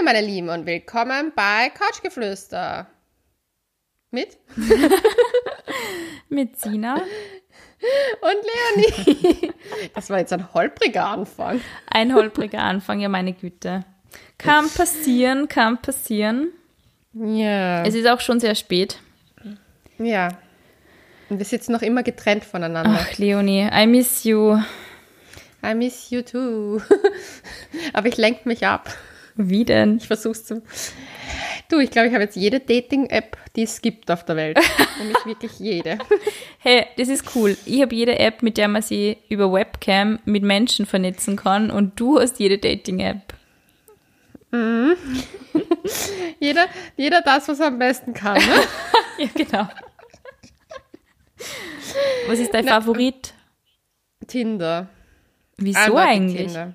Hallo meine Lieben und willkommen bei Couchgeflüster. Mit? Mit Sina. Und Leonie. Das war jetzt ein holpriger Anfang. Ein holpriger Anfang, ja meine Güte. Kann passieren, kann passieren. Ja. Es ist auch schon sehr spät. Ja. Und wir sitzen noch immer getrennt voneinander. Ach, Leonie, I miss you. I miss you too. Aber ich lenke mich ab. Wie denn? Ich versuch's zu. Du, ich glaube, ich habe jetzt jede Dating-App, die es gibt auf der Welt. Nämlich wirklich jede. Hey, das ist cool. Ich habe jede App, mit der man sich über Webcam mit Menschen vernetzen kann und du hast jede Dating-App. Jeder, jeder das, was er am besten kann. Ne? Ja, genau. Was ist dein Favorit? Tinder. Wieso Eindeutig eigentlich? Tinder.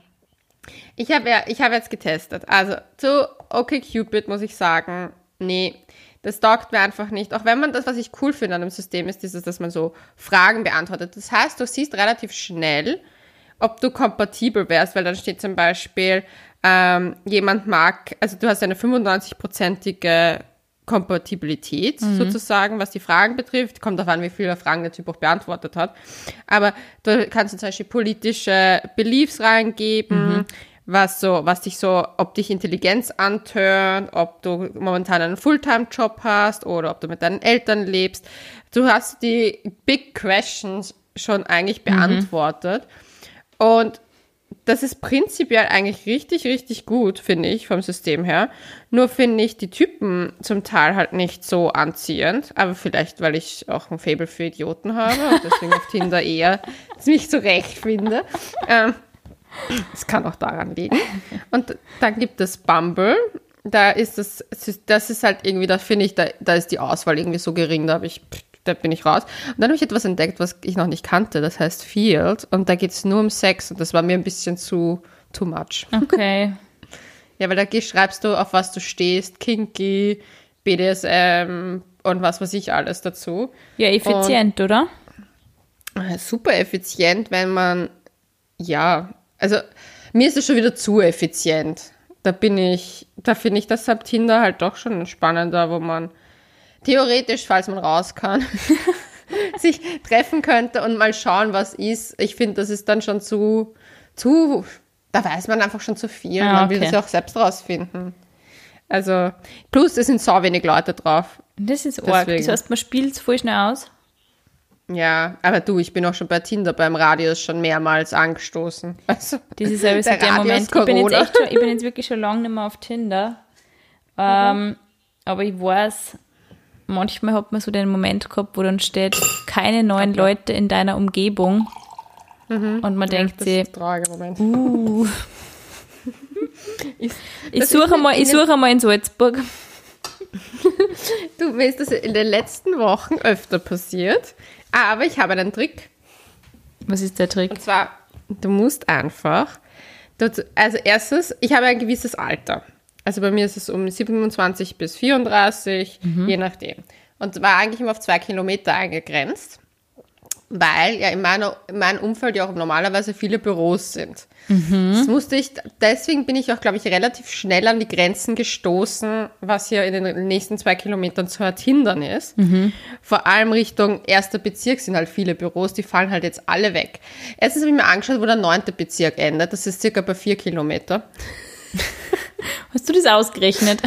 Ich habe ja, ich jetzt getestet. Also zu OkCupid muss ich sagen, nee, das taugt mir einfach nicht. Auch wenn man das, was ich cool finde an dem System, ist dieses, dass man so Fragen beantwortet. Das heißt, du siehst relativ schnell, ob du kompatibel wärst, weil dann steht zum Beispiel, ähm, jemand mag, also du hast eine 95-prozentige Kompatibilität sozusagen, was die Fragen betrifft. Kommt darauf an, wie viele Fragen der Typ auch beantwortet hat. Aber du kannst du zum Beispiel politische Beliefs reingeben, was so, was dich so, ob dich Intelligenz antört, ob du momentan einen Fulltime-Job hast oder ob du mit deinen Eltern lebst. Du hast die Big Questions schon eigentlich beantwortet. Und das ist prinzipiell eigentlich richtig, richtig gut, finde ich, vom System her. Nur finde ich die Typen zum Teil halt nicht so anziehend. Aber vielleicht, weil ich auch ein Faible für Idioten habe und deswegen auf Tinder eher mich zurechtfinde. Ähm, es kann auch daran liegen. Und dann gibt es Bumble. Da ist das, das ist halt irgendwie, da finde ich, da, da ist die Auswahl irgendwie so gering, da habe ich, da bin ich raus. Und dann habe ich etwas entdeckt, was ich noch nicht kannte, das heißt Field. Und da geht es nur um Sex und das war mir ein bisschen zu too much. Okay. Ja, weil da schreibst du, auf was du stehst, Kinky, BDSM und was weiß ich alles dazu. Ja, effizient, oder? Äh, super effizient, wenn man, ja, also mir ist es schon wieder zu effizient. Da bin ich, da finde ich deshalb Tinder halt doch schon spannender, wo man theoretisch, falls man raus kann, sich treffen könnte und mal schauen, was ist. Ich finde, das ist dann schon zu, zu, da weiß man einfach schon zu viel. Ah, man will das ja auch selbst rausfinden. Also, plus es sind so wenig Leute drauf. Das ist arg. Deswegen. Das heißt, man spielt es voll schnell aus. Ja, aber du, ich bin auch schon bei Tinder beim Radius schon mehrmals angestoßen. Also, Das ist also der der, Radius Moment. Ich bin, jetzt echt schon, ich bin jetzt wirklich schon lange nicht mehr auf Tinder. Ähm, aber ich weiß, manchmal hat man so den Moment gehabt, wo dann steht, keine neuen Leute in deiner Umgebung. Und man denkt das ist sich, uh, Ich, suche mal, ich suche mal in Salzburg. Du, mir ist das in den letzten Wochen öfter passiert. Aber ich habe einen Trick. Was ist der Trick? Und zwar, du musst einfach, also erstens, ich habe ein gewisses Alter. Also bei mir ist es um 27 bis 34, je nachdem. Und war eigentlich immer auf zwei Kilometer eingegrenzt, weil ja in, meiner, in meinem Umfeld ja auch normalerweise viele Büros sind. Das musste ich, deswegen bin ich auch, glaube ich, relativ schnell an die Grenzen gestoßen, was hier in den nächsten zwei Kilometern zu hindern ist. Vor allem Richtung erster Bezirk sind halt viele Büros, die fallen halt jetzt alle weg. Erstens habe ich mir angeschaut, wo der neunte Bezirk endet. Das ist circa bei vier Kilometer. Hast du das ausgerechnet?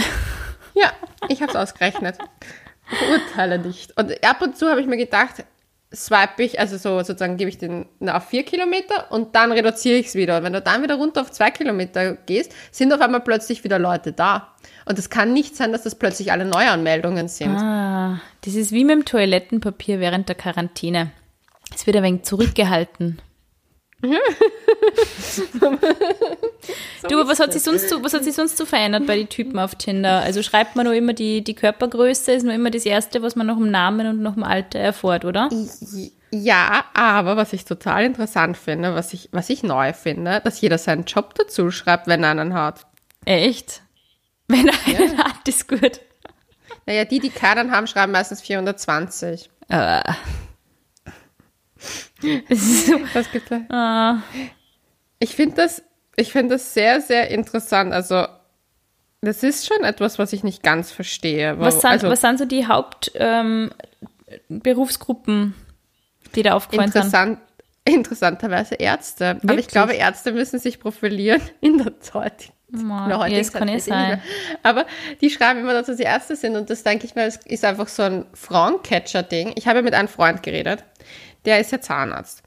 Ja, ich habe es ausgerechnet. Verurteile nicht. Und ab und zu habe ich mir gedacht, swipe ich, also so sozusagen gebe ich den auf vier Kilometer und dann reduziere ich es wieder. Und wenn du dann wieder runter auf zwei Kilometer gehst, sind auf einmal plötzlich wieder Leute da. Und es kann nicht sein, dass das plötzlich alle Neuanmeldungen sind. Ah, das ist wie mit dem Toilettenpapier während der Quarantäne. Es wird ein wenig zurückgehalten. du, aber was hat, sich sonst so, was hat sich sonst so verändert bei den Typen auf Tinder? Also schreibt man nur immer die, die Körpergröße, ist nur immer das Erste, was man nach dem Namen und nach dem Alter erfährt, oder? Ja, aber was ich total interessant finde, was ich, was ich neu finde, dass jeder seinen Job dazu schreibt, wenn er einen hat. Echt? Wenn er einen hat, ist gut. Naja, die, die keinen haben, schreiben meistens 420. Äh. Was gibt's da? ah, Ich finde das, ich finde das sehr, sehr interessant. Also, Das ist schon etwas, was ich nicht ganz verstehe. Was sind, also, was sind so die Hauptberufsgruppen, die da aufgefallen sind? interessant, interessanterweise Ärzte. Aber ich Wirklich? glaube, Ärzte müssen sich profilieren in der Zeit. Der ja, das kann eh sein. Aber die schreiben immer, dass sie Ärzte sind und das denke ich mir, es ist einfach so ein Frauencatcher-Ding. Ich habe mit einem Freund geredet, der ist ja Zahnarzt.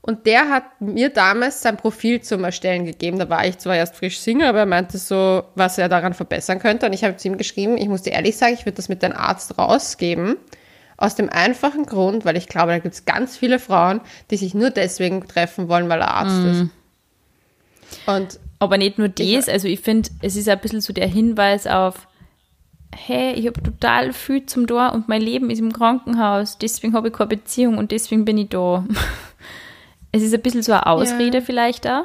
Und der hat mir damals sein Profil zum Erstellen gegeben. Da war ich zwar erst frisch Single, aber er meinte so, was er daran verbessern könnte. Und ich habe zu ihm geschrieben, ich muss dir ehrlich sagen, ich würde das mit deinem Arzt rausgeben. Aus dem einfachen Grund, weil ich glaube, da gibt es ganz viele Frauen, die sich nur deswegen treffen wollen, weil er Arzt Mhm. ist. Und Aber nicht nur das, also ich finde, es ist ein bisschen so der Hinweis auf, hey, ich habe total viel zum Tor und mein Leben ist im Krankenhaus, deswegen habe ich keine Beziehung und deswegen bin ich da. Es ist ein bisschen so eine Ausrede vielleicht auch.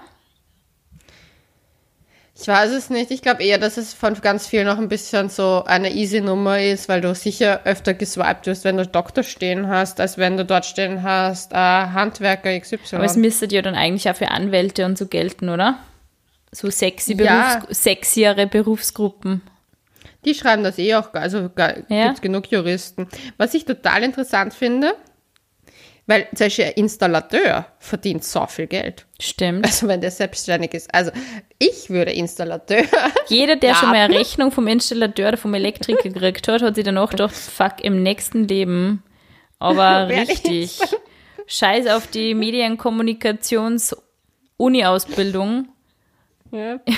Ich weiß es nicht. Ich glaube eher, dass es von ganz vielen noch ein bisschen so eine easy Nummer ist, weil du sicher öfter geswiped wirst, wenn du Doktor stehen hast, als wenn du dort stehen hast, äh, Handwerker XY. Aber es müsste ja dann eigentlich auch für Anwälte und so gelten, oder? So sexy Ja. Berufs sexiere Berufsgruppen. Die schreiben das eh auch, also Ja. gibt's genug Juristen. Was ich total interessant finde, weil zum Beispiel ein Installateur verdient so viel Geld. Stimmt. Also wenn der selbstständig ist. Also ich würde Installateur. Jeder, der schon mal eine Raten. Rechnung vom Installateur oder vom Elektriker gekriegt hat, hat sich danach gedacht, fuck, im nächsten Leben. Aber richtig. Scheiß auf die Medienkommunikations-Uni-Ausbildung. ja.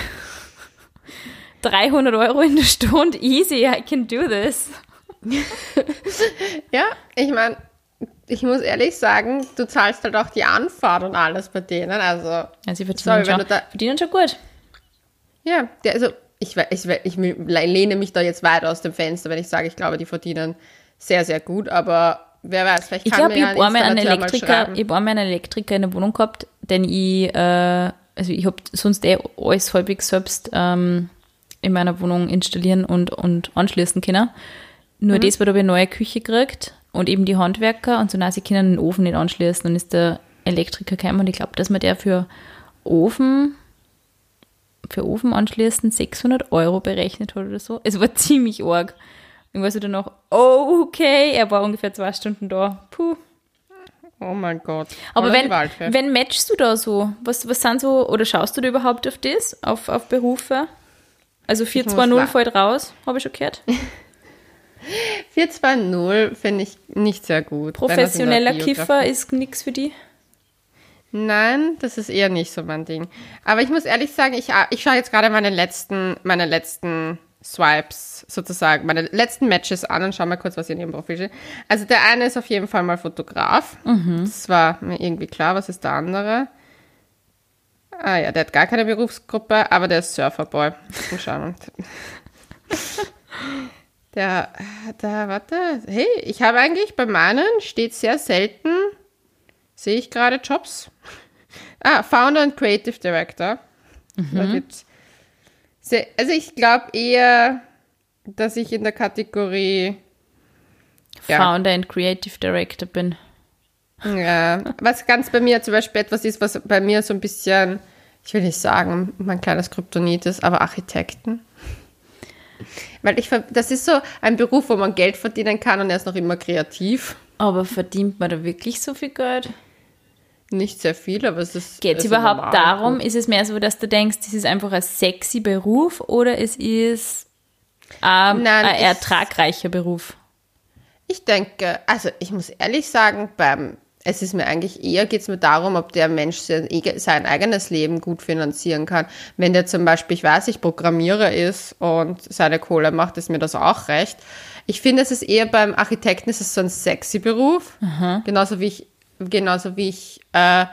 300 Euro in der Stunde, easy, I can do this. ja, ich meine, ich muss ehrlich sagen, du zahlst halt auch die Anfahrt und alles bei denen. Also Also sie verdienen, Sorry, schon, da- verdienen schon gut. Ja, der, also ich, ich, ich lehne mich da jetzt weit aus dem Fenster, wenn ich sage, ich glaube, die verdienen sehr, sehr gut, aber wer weiß, vielleicht Ich kann mir ich ja habe einmal einen Elektriker, ich habe einmal einen Elektriker in der Wohnung gehabt, den ich, äh, also ich habe sonst eh alles halbwegs selbst ähm, in meiner Wohnung installieren und, und anschließen können. Nur Mhm. das, weil ich eine neue Küche gekriegt und eben die Handwerker und so, na, sie können den Ofen nicht anschließen und ist der Elektriker gekommen und ich glaube, dass man der für Ofen, für Ofen anschließen 600 Euro berechnet hat oder so. Es war ziemlich arg. Ich weiß dann noch, oh, okay, er war ungefähr zwei Stunden da. Puh. Oh mein Gott. Aber Oder wenn, wenn matchst du da so? Was, was sind so, oder schaust du da überhaupt auf das, auf, auf Berufe? Also muss 420 wa- fällt raus, habe ich schon gehört. 420 finde ich nicht sehr gut. Professioneller Kiffer ist nichts für die. Nein, das ist eher nicht so mein Ding. Aber ich muss ehrlich sagen, ich, ich schaue jetzt gerade meine letzten, meine letzten Swipes sozusagen, meine letzten Matches an und schau mal kurz, was in ihrem Profil steht. Also der eine ist auf jeden Fall mal Fotograf. Das war mir irgendwie klar. Was ist der andere? Ah ja, der hat gar keine Berufsgruppe, aber der ist Surferboy. Der, der, warte, hey, ich habe eigentlich bei meinen steht sehr selten, sehe ich gerade Jobs. Ah, Founder und Creative Director. Da gibt's sehr, also ich glaube eher, dass ich in der Kategorie, Ja. Founder and Creative Director bin. ja, was ganz bei mir zum Beispiel etwas ist, was bei mir so ein bisschen, ich will nicht sagen, mein kleines Kryptonit ist, aber Architekten. Weil ich, das ist so ein Beruf, wo man Geld verdienen kann und er ist noch immer kreativ. Aber verdient man da wirklich so viel Geld? Nicht sehr viel, aber es ist. Geht es überhaupt normal. darum? Ist es mehr so, dass du denkst, das ist einfach ein sexy Beruf oder es ist ähm, Nein, ein ich- ertragreicher Beruf? Ich denke, also ich muss ehrlich sagen, beim, es ist mir eigentlich eher geht es mir darum, ob der Mensch sein, sein eigenes Leben gut finanzieren kann. Wenn der zum Beispiel, ich weiß, ich Programmierer ist und seine Kohle macht, ist mir das auch recht. Ich finde, es ist eher beim Architekten, ist es so ein sexy Beruf. Genauso wie ich, genauso wie ich äh,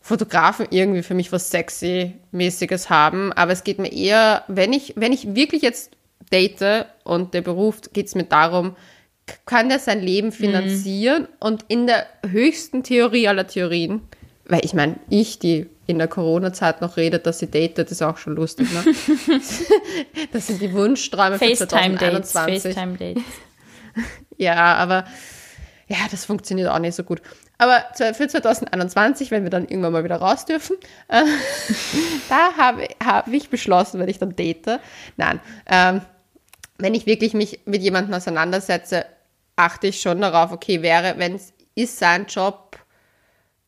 Fotografen irgendwie für mich was sexy-mäßiges haben. Aber es geht mir eher, wenn ich, wenn ich wirklich jetzt date und der Beruf, geht es mir darum, kann der sein Leben finanzieren und in der höchsten Theorie aller Theorien, weil ich meine, ich, die in der Corona-Zeit noch redet, dass sie datet, ist auch schon lustig, ne? das sind die Wunschträume für FaceTime-Dates, 2021. FaceTime-Dates. Ja, aber ja, das funktioniert auch nicht so gut. Aber für 2021, wenn wir dann irgendwann mal wieder raus dürfen, äh, da habe hab ich beschlossen, wenn ich dann date, nein, ähm, wenn ich wirklich mich mit jemandem auseinandersetze, achte ich schon darauf, okay, wäre, wenn es ist sein Job.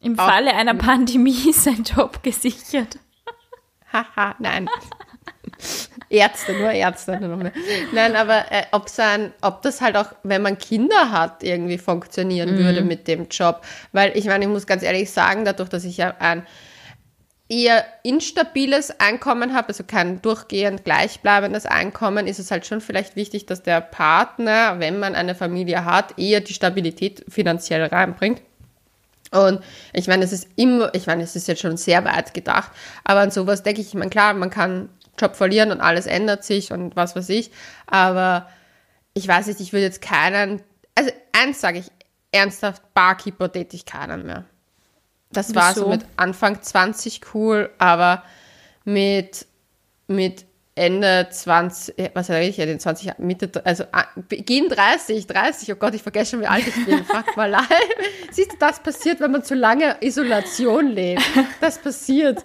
Im Falle einer Pandemie ist sein Job gesichert. Haha, nein. Ärzte, nur Ärzte. Nein, aber äh, ob, sein, ob das halt auch, wenn man Kinder hat, irgendwie funktionieren mhm. würde mit dem Job. Weil ich meine, ich muss ganz ehrlich sagen, dadurch, dass ich ja ein eher instabiles Einkommen habe, also kein durchgehend gleichbleibendes Einkommen, ist es halt schon vielleicht wichtig, dass der Partner, wenn man eine Familie hat, eher die Stabilität finanziell reinbringt. Und ich meine, es ist immer, ich meine, es ist jetzt schon sehr weit gedacht, aber an sowas denke ich, ich meine, klar, man kann Job verlieren und alles ändert sich und was weiß ich. Aber ich weiß nicht, ich würde jetzt keinen, also eins sage ich, ernsthaft Barkeeper täte ich keinen mehr. Das Wieso? war so mit Anfang 20 cool, aber mit, mit Ende 20, äh, was sage ich ja, den 20, Mitte, also ah, Beginn 30, 30, oh Gott, ich vergesse schon, wie alt ich bin, fuck mal leid. Siehst du, das passiert, wenn man zu lange Isolation lebt. Das passiert.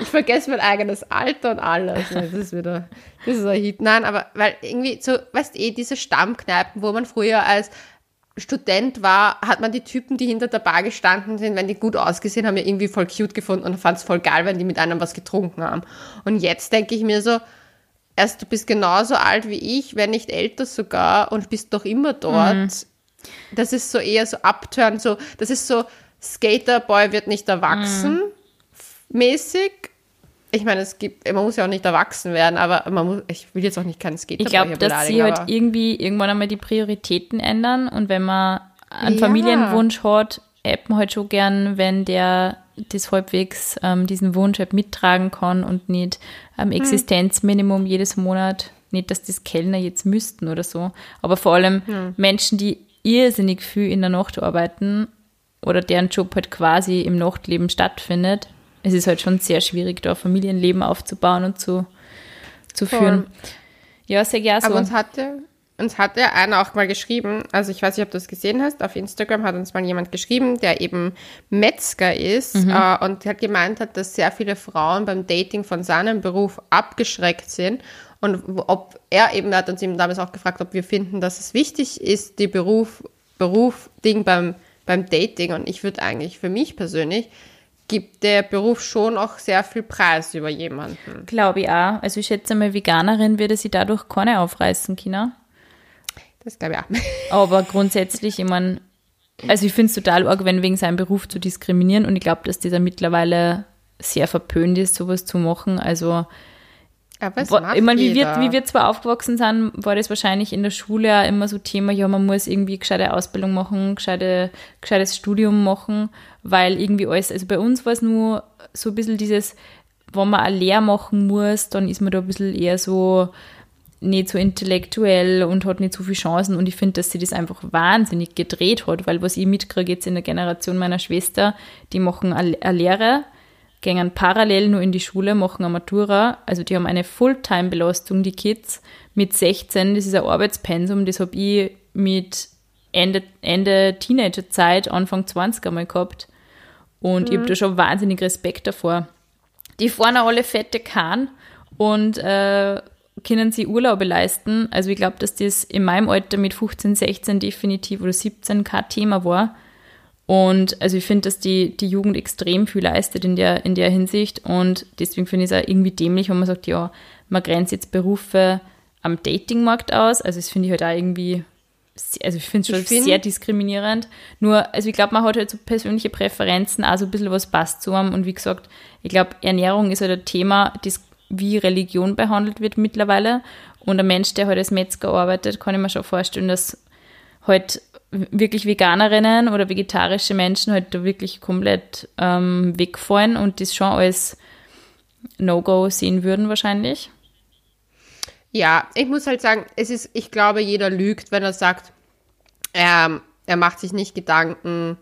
Ich vergesse mein eigenes Alter und alles. Das ist wieder, das ist ein Hit. Nein, aber, weil irgendwie so, weißt du, eh, diese Stammkneipen, wo man früher als Student war, hat man die Typen, die hinter der Bar gestanden sind, wenn die gut ausgesehen haben, ja irgendwie voll cute gefunden und fand es voll geil, wenn die mit einem was getrunken haben. Und jetzt denke ich mir so, erst du bist genauso alt wie ich, wenn nicht älter sogar und bist doch immer dort. Mhm. Das ist so eher so Upturn, so, das ist so Skaterboy wird nicht erwachsen mhm. mäßig ich meine, es gibt, man muss ja auch nicht erwachsen werden, aber man muss, ich will jetzt auch nicht keinen Skater Ich glaube, dass sie halt irgendwie irgendwann einmal die Prioritäten ändern und wenn man einen ja. Familienwunsch hat, app man halt schon gern, wenn der das halbwegs ähm, diesen Wunsch halt mittragen kann und nicht ähm, Existenzminimum hm. jedes Monat, nicht, dass das Kellner jetzt müssten oder so, aber vor allem hm. Menschen, die irrsinnig viel in der Nacht arbeiten oder deren Job halt quasi im Nachtleben stattfindet, es ist halt schon sehr schwierig, da Familienleben aufzubauen und zu, zu führen. Ja, sehr gerne so. Aber uns hatte, uns hatte einer auch mal geschrieben, also ich weiß nicht, ob du das gesehen hast, auf Instagram hat uns mal jemand geschrieben, der eben Metzger ist mhm. äh, und hat gemeint hat, dass sehr viele Frauen beim Dating von seinem Beruf abgeschreckt sind und ob er eben, hat uns eben damals auch gefragt, ob wir finden, dass es wichtig ist, die Beruf, Beruf, Ding beim, beim Dating und ich würde eigentlich für mich persönlich gibt der Beruf schon auch sehr viel Preis über jemanden. Glaube ich auch. Also ich schätze mal, Veganerin würde sie dadurch keine aufreißen, Kina. Das glaube ich auch. Aber grundsätzlich, ich meine, also ich finde es total arg, wenn wegen seinem Beruf zu diskriminieren und ich glaube, dass dieser mittlerweile sehr verpönt ist, sowas zu machen. Also aber es ich meine, wie wir, wie wir zwar aufgewachsen sind, war das wahrscheinlich in der Schule ja immer so Thema, ja, man muss irgendwie gescheite Ausbildung machen, gescheite, gescheites Studium machen, weil irgendwie alles, also bei uns war es nur so ein bisschen dieses, wenn man eine Lehre machen muss, dann ist man da ein bisschen eher so nicht so intellektuell und hat nicht so viele Chancen. Und ich finde, dass sie das einfach wahnsinnig gedreht hat, weil was ich mitkriege jetzt in der Generation meiner Schwester, die machen eine Lehre, gehen parallel nur in die Schule, machen eine Matura. Also die haben eine Fulltime-Belastung, die Kids, mit 16. Das ist ein Arbeitspensum, das habe ich mit Ende, Ende Teenagerzeit, Anfang 20 einmal gehabt. Und mhm. ich habe da schon wahnsinnig Respekt davor. Die fahren auch alle fette Kahn und äh, können sie Urlaube leisten. Also ich glaube, dass das in meinem Alter mit 15, 16 definitiv oder 17 kein Thema war. Und also ich finde, dass die, die Jugend extrem viel leistet in der, in der Hinsicht. Und deswegen finde ich es auch irgendwie dämlich, wenn man sagt, ja, man grenzt jetzt Berufe am Datingmarkt aus. Also das finde ich halt auch irgendwie, also ich finde es schon find, sehr diskriminierend. Nur, also ich glaube, man hat halt so persönliche Präferenzen, also ein bisschen was passt zu einem. Und wie gesagt, ich glaube, Ernährung ist halt ein Thema, das wie Religion behandelt wird mittlerweile. Und ein Mensch, der halt als Metzger arbeitet, kann ich mir schon vorstellen, dass halt wirklich Veganerinnen oder vegetarische Menschen halt da wirklich komplett ähm, wegfallen und das schon als No-Go sehen würden wahrscheinlich. Ja, ich muss halt sagen, es ist, ich glaube, jeder lügt, wenn er sagt, ähm, er macht sich nicht Gedanken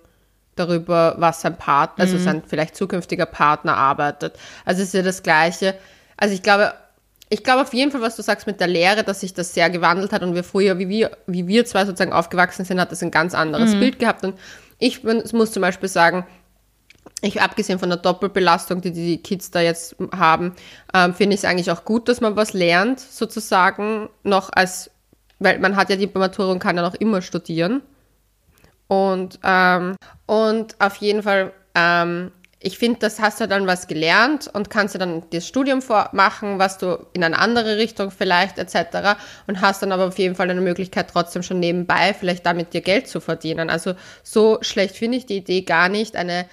darüber, was sein Partner, also mhm. sein vielleicht zukünftiger Partner arbeitet. Also es ist ja das Gleiche. Also ich glaube, ich glaube auf jeden Fall, was du sagst mit der Lehre, dass sich das sehr gewandelt hat und wir früher, wie wir, wie wir zwei sozusagen aufgewachsen sind, hat das ein ganz anderes Bild gehabt. Und ich muss zum Beispiel sagen, ich abgesehen von der Doppelbelastung, die die Kids da jetzt haben, ähm, finde ich es eigentlich auch gut, dass man was lernt, sozusagen, noch als, weil man hat ja die Matura und kann ja noch immer studieren. Und, ähm, und auf jeden Fall, ähm, ich finde, das hast du dann was gelernt und kannst du dann das Studium vormachen, was du in eine andere Richtung vielleicht etc. und hast dann aber auf jeden Fall eine Möglichkeit trotzdem schon nebenbei vielleicht damit dir Geld zu verdienen. Also so schlecht finde ich die Idee gar nicht, eine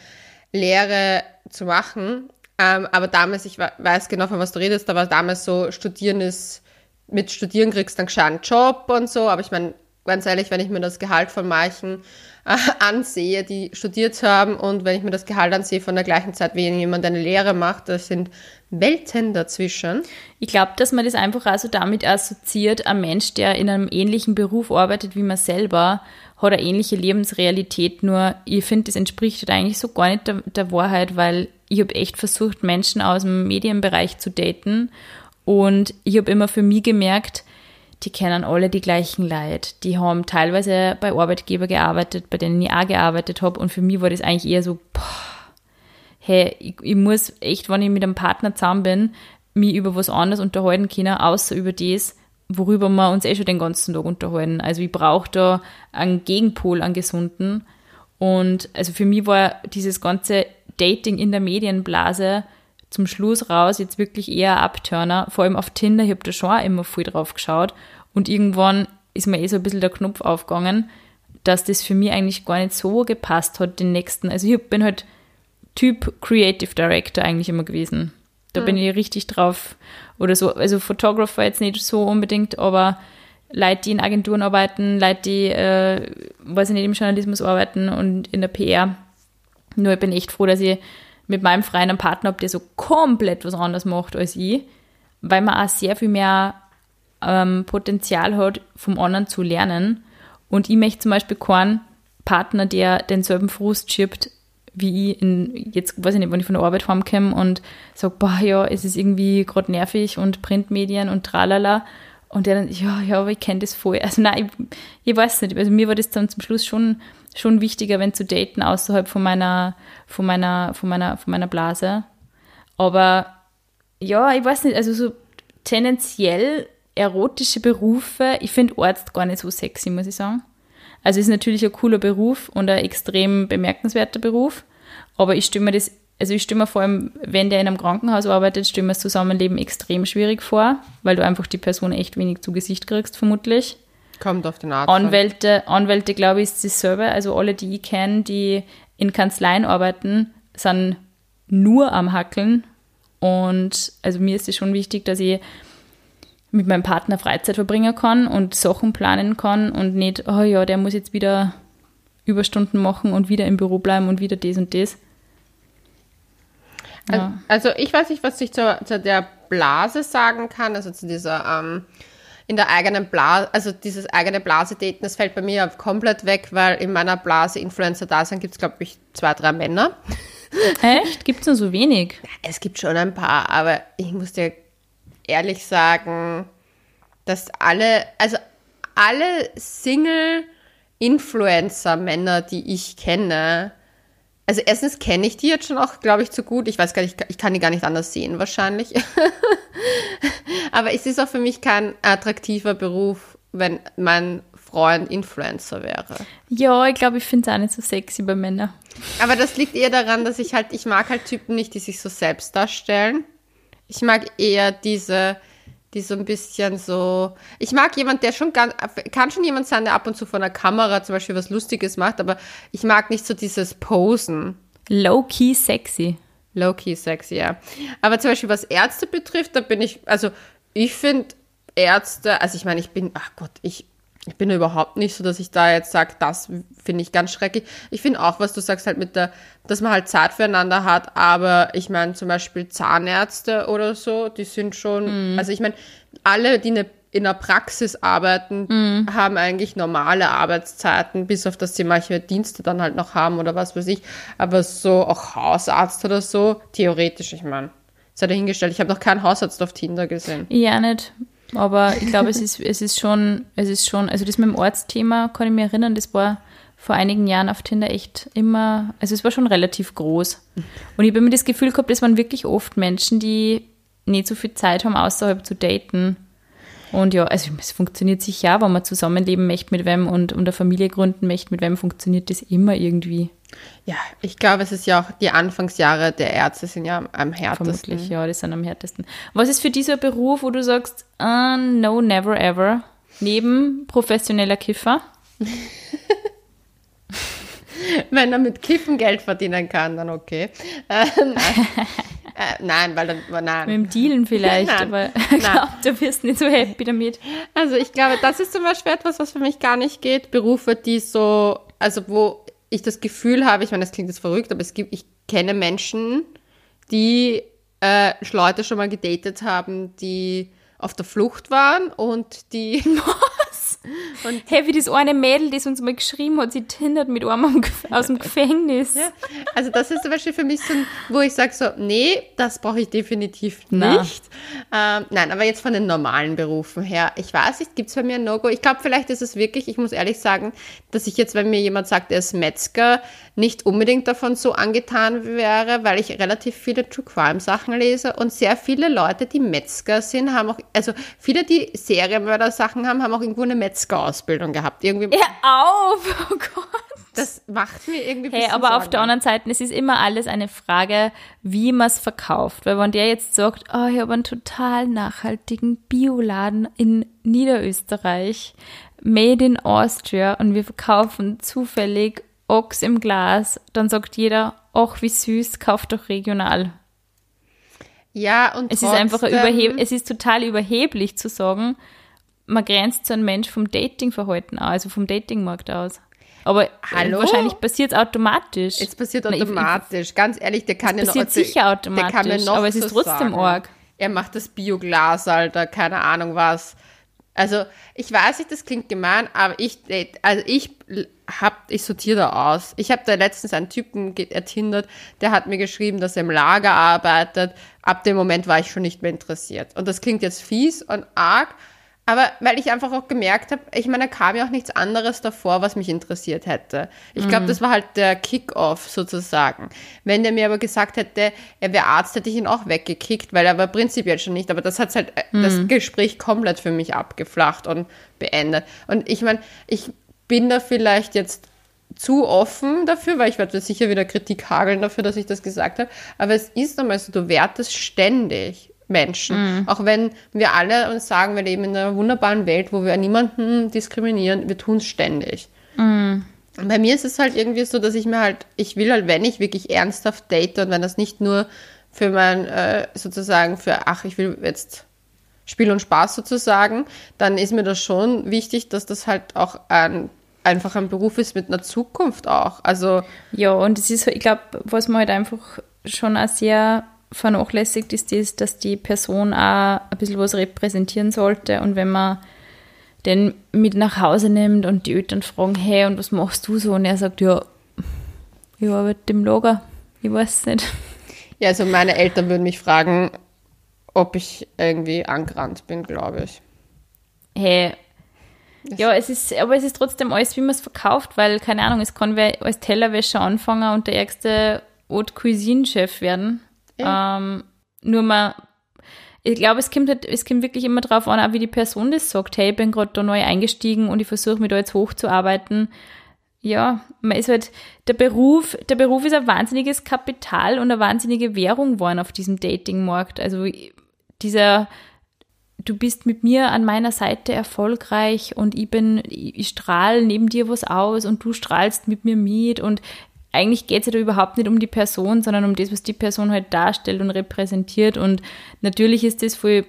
Lehre zu machen. Ähm, aber damals, ich we- weiß genau, von was du redest, aber damals so Studieren ist, mit Studieren kriegst du dann einen Job und so. Aber ich meine, ganz ehrlich, wenn ich mir das Gehalt von manchen äh, ansehe, die studiert haben und wenn ich mir das Gehalt ansehe von der gleichen Zeit, wie jemand eine Lehre macht, das sind Welten dazwischen. Ich glaube, dass man das einfach also damit assoziiert, ein Mensch, der in einem ähnlichen Beruf arbeitet wie man selber, hat eine ähnliche Lebensrealität, nur ich finde, das entspricht halt eigentlich so gar nicht der, der Wahrheit, weil ich habe echt versucht, Menschen aus dem Medienbereich zu daten und ich habe immer für mich gemerkt, die kennen alle die gleichen Leute. Die haben teilweise bei Arbeitgeber gearbeitet, bei denen ich auch gearbeitet habe und für mich war das eigentlich eher so, boah, hey, ich, ich muss echt, wenn ich mit einem Partner zusammen bin, mich über was anderes unterhalten können, außer über das, worüber wir uns eh schon den ganzen Tag unterhalten. Also ich brauche da einen Gegenpol, einen gesunden. Und also für mich war dieses ganze Dating in der Medienblase zum Schluss raus jetzt wirklich eher ein Abturner. Vor allem auf Tinder, ich habe da schon immer viel drauf geschaut. Und irgendwann ist mir eh so ein bisschen der Knopf aufgegangen, dass das für mich eigentlich gar nicht so gepasst hat, den nächsten. Also ich bin halt Typ Creative Director eigentlich immer gewesen. Da bin ich richtig drauf. Oder so, also Photographer jetzt nicht so unbedingt, aber Leute, die in Agenturen arbeiten, Leute, die, äh, weiß ich nicht, im Journalismus arbeiten und in der PR. Nur ich bin echt froh, dass ich mit meinem freien Partner habe, der so komplett was anderes macht als ich, weil man auch sehr viel mehr ähm, Potenzial hat, vom anderen zu lernen. Und ich möchte zum Beispiel keinen Partner, der denselben Frust schiebt, wie ich in, jetzt weiß ich nicht, wenn ich von der Arbeit heimkomme und sage, boah, ja, es ist irgendwie gerade nervig und Printmedien und tralala. Und der dann, ja, ja, aber ich kenne das voll. Also nein, ich, ich weiß nicht. Also mir war das dann zum Schluss schon, schon wichtiger, wenn zu daten außerhalb von meiner, von meiner, von meiner, von meiner Blase. Aber ja, ich weiß nicht, also so tendenziell erotische Berufe, ich finde Arzt gar nicht so sexy, muss ich sagen. Also ist natürlich ein cooler Beruf und ein extrem bemerkenswerter Beruf, aber ich stelle mir das, also ich stelle vor allem, wenn der in einem Krankenhaus arbeitet, stelle mir das Zusammenleben extrem schwierig vor, weil du einfach die Person echt wenig zu Gesicht kriegst, vermutlich. Kommt auf den Arzt. an. Anwälte, Anwälte, glaube ich, ist dasselbe. Also alle, die ich kenne, die in Kanzleien arbeiten, sind nur am Hackeln. Und also mir ist es schon wichtig, dass ich mit meinem Partner Freizeit verbringen kann und Sachen planen kann und nicht, oh ja, der muss jetzt wieder Überstunden machen und wieder im Büro bleiben und wieder das und das. Ja. Also ich weiß nicht, was ich zu, zu der Blase sagen kann, also zu dieser ähm, in der eigenen Blase, also dieses eigene Blase-Daten, das fällt bei mir komplett weg, weil in meiner Blase Influencer da sind, gibt es, glaube ich, zwei, drei Männer. Echt? Gibt es nur so wenig? Es gibt schon ein paar, aber ich muss dir ehrlich sagen, dass alle, also alle Single-Influencer-Männer, die ich kenne, also erstens kenne ich die jetzt schon auch, glaube ich, zu gut. Ich weiß gar nicht, ich kann die gar nicht anders sehen wahrscheinlich. Aber es ist auch für mich kein attraktiver Beruf, wenn mein Freund Influencer wäre. Ja, ich glaube, ich finde es auch nicht so sexy bei Männern. Aber das liegt eher daran, dass ich halt, ich mag halt Typen nicht, die sich so selbst darstellen. Ich mag eher diese, die so ein bisschen so. Ich mag jemand, der schon ganz, kann schon jemand sein, der ab und zu vor der Kamera zum Beispiel was Lustiges macht, aber ich mag nicht so dieses Posen. Low-key sexy. Low-key sexy, ja. Aber zum Beispiel was Ärzte betrifft, da bin ich, also ich finde Ärzte, also ich meine, ich bin, ach Gott, ich, ich bin überhaupt nicht so, dass ich da jetzt sage, das finde ich ganz schrecklich. Ich finde auch, was du sagst, halt mit der, dass man halt Zeit füreinander hat, aber ich meine zum Beispiel Zahnärzte oder so, die sind schon, also ich meine, alle, die eine, in der Praxis arbeiten, haben eigentlich normale Arbeitszeiten, bis auf dass sie manche Dienste dann halt noch haben oder was weiß ich. Aber so auch Hausarzt oder so, theoretisch, ich meine, sei dahingestellt. Ich habe noch keinen Hausarzt auf Tinder gesehen. Ja, nicht. Aber ich glaube, es ist, es ist schon, es ist schon, also das mit dem Ortsthema kann ich mich erinnern, das war vor einigen Jahren auf Tinder echt immer, also es war schon relativ groß. Und ich habe immer das Gefühl gehabt, es waren wirklich oft Menschen, die nicht so viel Zeit haben, außerhalb zu daten. Und ja, also es funktioniert sicher, wenn man zusammenleben möchte mit wem und, und eine Familie gründen möchte mit wem, funktioniert das immer irgendwie. Ja, ich glaube, es ist ja auch die Anfangsjahre der Ärzte sind ja am härtesten. Vermutlich, ja, die sind am härtesten. Was ist für dieser Beruf, wo du sagst, uh, no, never ever, neben professioneller Kiffer? Wenn er mit Kiffen Geld verdienen kann, dann okay. Äh, nein. äh, nein, weil dann, nein. Mit dem Dealen vielleicht, nein, aber ich glaube, du wirst nicht so happy damit. Also ich glaube, das ist zum Beispiel etwas, was für mich gar nicht geht. Berufe, die so, also wo ich das Gefühl habe, ich meine, das klingt jetzt verrückt, aber es gibt, ich kenne Menschen, die äh, Leute schon mal gedatet haben, die auf der Flucht waren und die Und hey, wie das eine Mädel, das uns mal geschrieben hat, sie tindert mit einem aus dem Gefängnis. Ja, also das ist zum Beispiel für mich so ein, wo ich sage so, nee, das brauche ich definitiv nicht. Ähm, nein, aber jetzt von den normalen Berufen her, ich weiß nicht, gibt es bei mir ein No-Go? Ich glaube, vielleicht ist es wirklich, ich muss ehrlich sagen, dass ich jetzt, wenn mir jemand sagt, er ist Metzger, nicht unbedingt davon so angetan wäre, weil ich relativ viele True Crime Sachen lese und sehr viele Leute, die Metzger sind, haben auch, also viele, die Serienmörder Sachen haben, haben auch irgendwo eine Metzger-Ausbildung gehabt. Irgendwie. Ja, auf! Oh Gott! Das macht mir irgendwie Hey, aber Sorgen. auf der anderen Seite, es ist immer alles eine Frage, wie man es verkauft. Weil wenn der jetzt sagt, oh, ich habe einen total nachhaltigen Bioladen in Niederösterreich, made in Austria und wir verkaufen zufällig Ochs im Glas, dann sagt jeder, ach wie süß, kauf doch regional. Ja, und es ist einfach überheb es ist total überheblich zu sagen, man grenzt so einen Mensch vom Datingverhalten aus, also vom Datingmarkt aus. Aber Hallo? wahrscheinlich passiert es automatisch. Es passiert automatisch. Ich, Ganz ehrlich, der kann ja noch. passiert sicher automatisch, aber es ist trotzdem sagen. arg. Er macht das Bioglas, Alter, keine Ahnung was. Also, ich weiß nicht, das klingt gemein, aber ich, also ich hab, ich sortiere da aus. Ich habe da letztens einen Typen ertindert, der hat mir geschrieben, dass er im Lager arbeitet. Ab dem Moment war ich schon nicht mehr interessiert. Und das klingt jetzt fies und arg, aber weil ich einfach auch gemerkt habe, ich meine, da kam ja auch nichts anderes davor, was mich interessiert hätte. Ich glaube, mhm. das war halt der Kick-off sozusagen. Wenn der mir aber gesagt hätte, er wäre Arzt, hätte ich ihn auch weggekickt, weil er war prinzipiell schon nicht. Aber das hat halt mhm. das Gespräch komplett für mich abgeflacht und beendet. Und ich meine, ich bin da vielleicht jetzt zu offen dafür, weil ich werde sicher wieder Kritik hageln dafür, dass ich das gesagt habe. Aber es ist einmal so, du wertest ständig Menschen. Mhm. Auch wenn wir alle uns sagen, wir leben in einer wunderbaren Welt, wo wir niemanden diskriminieren, wir tun es ständig. Mhm. Bei mir ist es halt irgendwie so, dass ich mir halt, ich will halt, wenn ich wirklich ernsthaft date und wenn das nicht nur für mein, äh, sozusagen für, ach, ich will jetzt Spiel und Spaß sozusagen, dann ist mir das schon wichtig, dass das halt auch ein, einfach ein Beruf ist mit einer Zukunft auch. Also ja, und es ist, ich glaube, was man halt einfach schon auch sehr vernachlässigt ist, ist, dass die Person auch ein bisschen was repräsentieren sollte. Und wenn man den mit nach Hause nimmt und die Eltern fragen, hey, und was machst du so? Und er sagt, ja, ich arbeite im Lager, ich weiß es nicht. Ja, also meine Eltern würden mich fragen, ob ich irgendwie angerannt bin, glaube ich. Hey, ja, es ist, aber es ist trotzdem alles, wie man es verkauft, weil, keine Ahnung, es kann wer als Tellerwäscher anfangen und der ärgste Haute Cuisine-Chef werden. Ähm, nur mal, ich glaube, es kommt halt, es kommt wirklich immer drauf an, auch wie die Person das sagt. Hey, ich bin gerade da neu eingestiegen und ich versuche mich da jetzt hochzuarbeiten. Ja, man ist halt, der Beruf, der Beruf ist ein wahnsinniges Kapital und eine wahnsinnige Währung geworden auf diesem Datingmarkt. Also dieser, du bist mit mir an meiner Seite erfolgreich und ich bin, ich strahle neben dir was aus und du strahlst mit mir mit und eigentlich geht es ja da überhaupt nicht um die Person, sondern um das, was die Person halt darstellt und repräsentiert. Und natürlich ist das voll,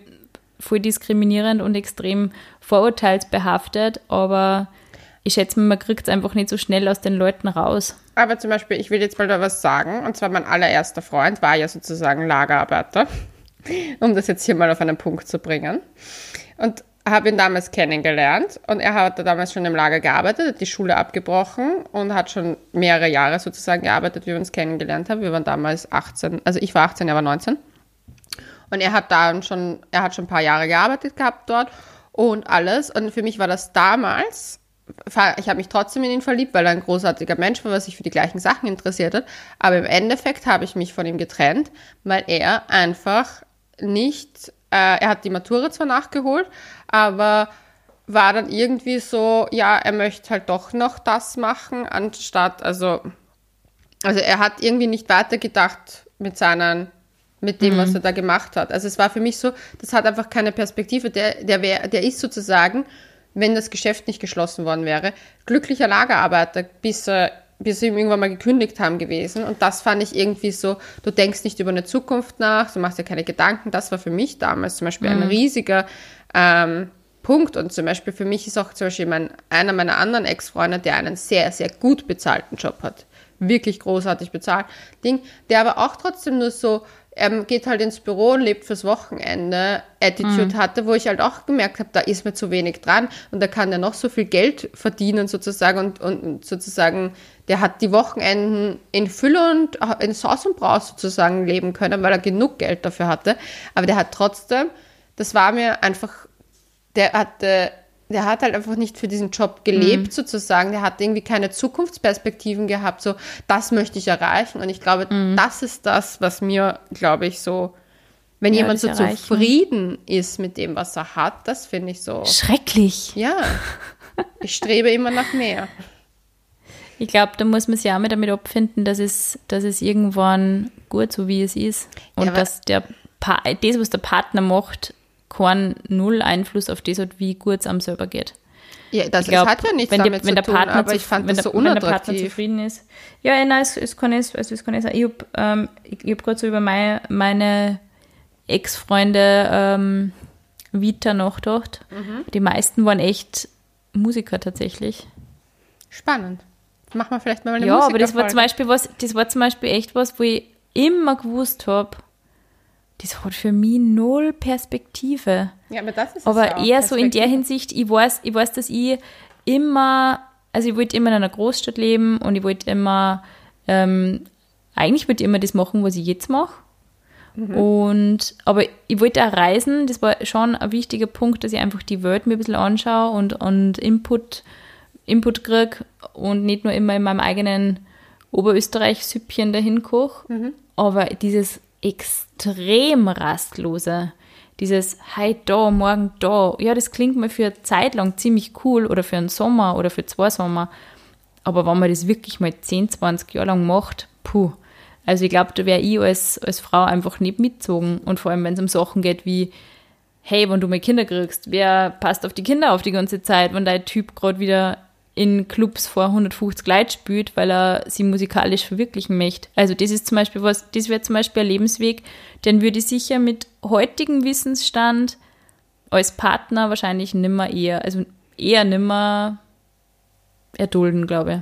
voll diskriminierend und extrem vorurteilsbehaftet, aber ich schätze mal, man kriegt es einfach nicht so schnell aus den Leuten raus. Aber zum Beispiel, ich will jetzt mal da was sagen, und zwar mein allererster Freund war ja sozusagen Lagerarbeiter, um das jetzt hier mal auf einen Punkt zu bringen. Und habe ihn damals kennengelernt und er hat damals schon im Lager gearbeitet, hat die Schule abgebrochen und hat schon mehrere Jahre sozusagen gearbeitet, wie wir uns kennengelernt haben. Wir waren damals 18, also ich war 18, er war 19. Und er hat dann schon, er hat schon ein paar Jahre gearbeitet gehabt dort und alles. Und für mich war das damals, ich habe mich trotzdem in ihn verliebt, weil er ein großartiger Mensch war, was sich für die gleichen Sachen interessiert hat. Aber im Endeffekt habe ich mich von ihm getrennt, weil er einfach nicht, äh, er hat die Matura zwar nachgeholt, aber war dann irgendwie so, ja, er möchte halt doch noch das machen, anstatt, also, also er hat irgendwie nicht weitergedacht mit seinen, mit dem, mhm. was er da gemacht hat. Also es war für mich so, das hat einfach keine Perspektive. Der, der, wär, der ist sozusagen, wenn das Geschäft nicht geschlossen worden wäre, glücklicher Lagerarbeiter, bis er bis sie ihm irgendwann mal gekündigt haben gewesen. Und das fand ich irgendwie so, du denkst nicht über eine Zukunft nach, du machst dir keine Gedanken. Das war für mich damals zum Beispiel mhm. ein riesiger ähm, Punkt. Und zum Beispiel für mich ist auch zum Beispiel mein, einer meiner anderen Ex-Freunde, der einen sehr, sehr gut bezahlten Job hat. Wirklich großartig bezahlt. Ding, der aber auch trotzdem nur so, er geht halt ins Büro und lebt fürs Wochenende, Attitude mhm. hatte, wo ich halt auch gemerkt habe, da ist mir zu wenig dran und da kann er noch so viel Geld verdienen sozusagen und, und sozusagen, der hat die Wochenenden in Fülle und in Saus und Braus sozusagen leben können, weil er genug Geld dafür hatte. Aber der hat trotzdem, das war mir einfach der hatte, der hat halt einfach nicht für diesen Job gelebt, mhm. sozusagen. Der hat irgendwie keine Zukunftsperspektiven gehabt, so, das möchte ich erreichen. Und ich glaube, mhm. das ist das, was mir, glaube ich, so, wenn ja, jemand so erreichen. zufrieden ist mit dem, was er hat, das finde ich so. Schrecklich. Ja. Ich strebe immer nach mehr. Ich glaube, da muss man sich auch mal damit abfinden, dass es, dass es irgendwann gut so wie es ist. Und ja, dass der pa das, was der Partner macht, keinen null Einfluss auf das hat, wie gut es einem selber geht. Ja, das glaub, hat ja nichts wenn damit die, wenn zu der Partner tun, aber ich fand wenn das so unattraktiv. Wenn der Partner zufrieden ist. Ja, nein, es, es kann ich, also es kann ich sagen. Ich habe ähm, ich, ich hab gerade so über meine, meine Ex-Freunde ähm, Vita nachgedacht. Mhm. Die meisten waren echt Musiker tatsächlich. Spannend. Machen wir vielleicht mal eine Ja, aber das war zum Beispiel was, das war zum Beispiel echt was, wo ich immer gewusst habe, das hat für mich null Perspektive. Ja, aber das ist Aber ja eher so in der Hinsicht, ich weiß, ich weiß, dass ich immer, also ich wollte immer in einer Großstadt leben und ich wollte immer, ähm, eigentlich wollte ich immer das machen, was ich jetzt mache. Mhm. Und, aber ich wollte auch reisen, das war schon ein wichtiger Punkt, dass ich einfach die Welt mir ein bisschen anschaue und, und Input, Input kriege und nicht nur immer in meinem eigenen Oberösterreich-Süppchen dahin koche. Mhm. Aber dieses extrem rastlose. Dieses heute da, morgen da. Ja, das klingt mir für eine Zeit lang ziemlich cool oder für einen Sommer oder für zwei Sommer. Aber wenn man das wirklich mal 10, 20 Jahre lang macht, puh. Also ich glaube, da wäre ich als, als Frau einfach nicht mitzogen. Und vor allem, wenn es um Sachen geht wie, hey, wenn du mal Kinder kriegst, wer passt auf die Kinder auf die ganze Zeit, wenn dein Typ gerade wieder in Clubs vor 150 Leute spielt, weil er sie musikalisch verwirklichen möchte. Also das ist zum Beispiel was, das wäre zum Beispiel ein Lebensweg, den würde ich sicher mit heutigem Wissensstand als Partner wahrscheinlich nimmer eher, also eher nimmer erdulden, glaube ich.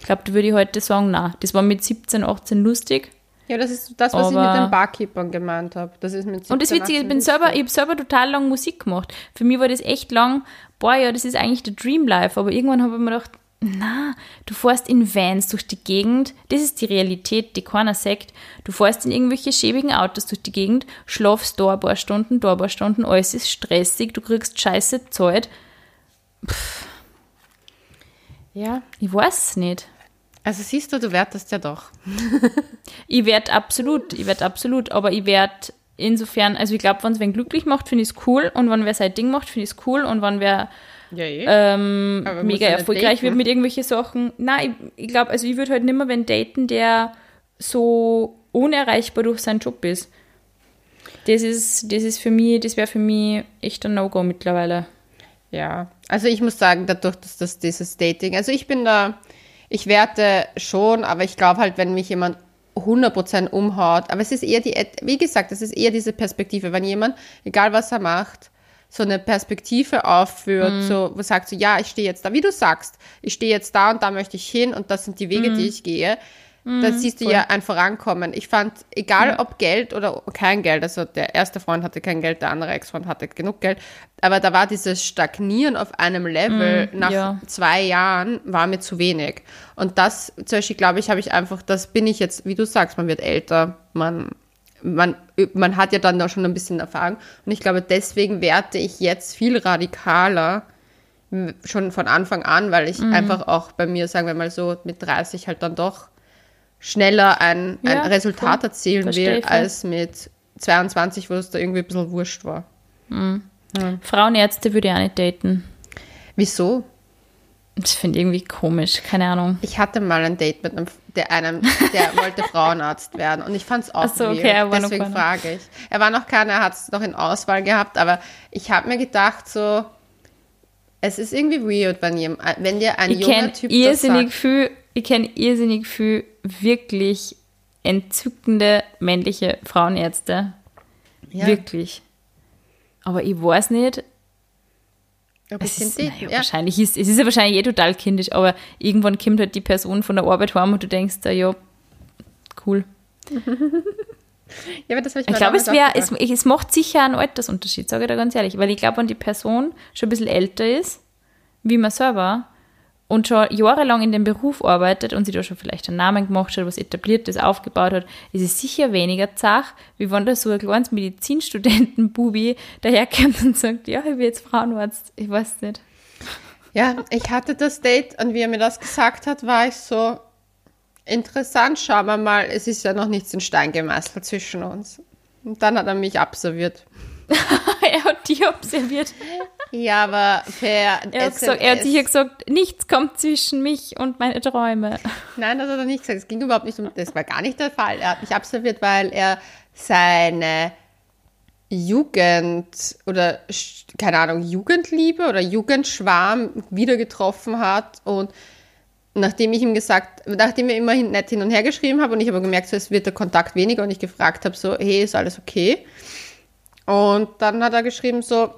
Ich glaube, da würde ich heute sagen, na, das war mit 17, 18 lustig. Ja, das ist das, was aber ich mit den Barkeepern gemeint habe. Das ist mit 17, Und das Witzige, ich bin selber, ich habe selber total lang Musik gemacht. Für mich war das echt lang boah, ja, das ist eigentlich der Dream Life. Aber irgendwann habe ich mir gedacht, na, du fährst in Vans durch die Gegend, das ist die Realität, die keiner sagt. Du fährst in irgendwelche schäbigen Autos durch die Gegend, schlafst da ein paar Stunden, da ein paar Stunden, alles ist stressig, du kriegst scheiße Zeit. Pff. Ja. Ich weiß es nicht. Also siehst du, du wertest ja doch. ich werde absolut, ich werde absolut, aber ich werde insofern, also ich glaube, wenn es wen glücklich macht, finde ich es cool und wenn wer sein Ding macht, finde ich es cool und wenn wer ja, eh. ähm, mega erfolgreich daten. wird mit irgendwelchen Sachen, nein, ich, ich glaube, also ich würde halt nicht mehr wen daten, der so unerreichbar durch seinen Job ist. Das ist, das ist für mich, das wäre für mich echt ein No-Go mittlerweile. Ja, also ich muss sagen, dadurch, dass das dieses Dating, also ich bin da, ich werte schon, aber ich glaube halt, wenn mich jemand 100% umhaut. Aber es ist eher die, wie gesagt, es ist eher diese Perspektive, wenn jemand, egal was er macht, so eine Perspektive aufführt, mm. so, wo sagt so, ja, ich stehe jetzt da, wie du sagst, ich stehe jetzt da und da möchte ich hin und das sind die Wege, mm. die ich gehe, Mhm, da siehst du voll. ja ein Vorankommen. Ich fand, egal ja. ob Geld oder kein Geld, also der erste Freund hatte kein Geld, der andere Ex-Freund hatte genug Geld, aber da war dieses Stagnieren auf einem Level mhm, nach ja. zwei Jahren war mir zu wenig. Und das, zum Beispiel, glaube ich, habe ich einfach, das bin ich jetzt, wie du sagst, man wird älter, man man, man hat ja dann auch schon ein bisschen Erfahrung. Und ich glaube, deswegen werte ich jetzt viel radikaler schon von Anfang an, weil ich einfach auch bei mir, sagen wir mal so, mit 30 halt dann doch schneller ein, ein Ja, Resultat voll. erzielen Versteh will, als mit 22, wo es da irgendwie ein bisschen wurscht war. Frauenärzte würde ich auch nicht daten. Wieso? Das finde ich irgendwie komisch, keine Ahnung. Ich hatte mal ein Date mit einem, der, einem, der wollte Frauenarzt werden und ich fand es auch Ach so, okay, er war noch Deswegen frage ich. Er war noch keiner, er hat es noch in Auswahl gehabt, aber ich habe mir gedacht so, es ist irgendwie weird, wenn, jem- wenn dir ein Ich junger Typ das irrsinnig sagt. viel, ich kenne irrsinnig viel wirklich entzückende männliche Frauenärzte. Ja, Wirklich. Aber ich weiß nicht, ob es ist, naja, ja. wahrscheinlich ist, es ist ja wahrscheinlich eh total kindisch, aber irgendwann kommt halt die Person von der Arbeit heim und du denkst, ja, cool. ja, aber das habe ich, Ich glaube, es es, es macht sicher einen Altersunterschied, sage ich da ganz ehrlich. Weil ich glaube, wenn die Person schon ein bisschen älter ist, wie man selber, und schon jahrelang in dem Beruf arbeitet und sich da schon vielleicht einen Namen gemacht hat, was etabliertes aufgebaut hat, ist es sicher weniger zach, wie wenn da so ein kleines Medizinstudenten-Bubi daherkommt und sagt, ja, ich will jetzt Frauenarzt. Ich weiß nicht. Ja, ich hatte das Date und wie er mir das gesagt hat, war ich so interessant. Schauen wir mal, es ist ja noch nichts in Stein gemeißelt zwischen uns. Und dann hat er mich absolviert. er hat die observiert. Ja, aber per Er hat, gesagt, er hat sicher gesagt, nichts kommt zwischen mich und meine Träume. Nein, das hat er nicht gesagt. Es ging überhaupt nicht um, das war gar nicht der Fall. Er hat mich absolviert, weil er seine Jugend oder keine Ahnung, Jugendliebe oder Jugendschwarm wieder getroffen hat und nachdem ich ihm gesagt, nachdem wir immerhin nett hin und her geschrieben haben und ich aber gemerkt, so, es wird der Kontakt weniger und ich gefragt habe, so, hey, ist alles okay? Und dann hat er geschrieben, so,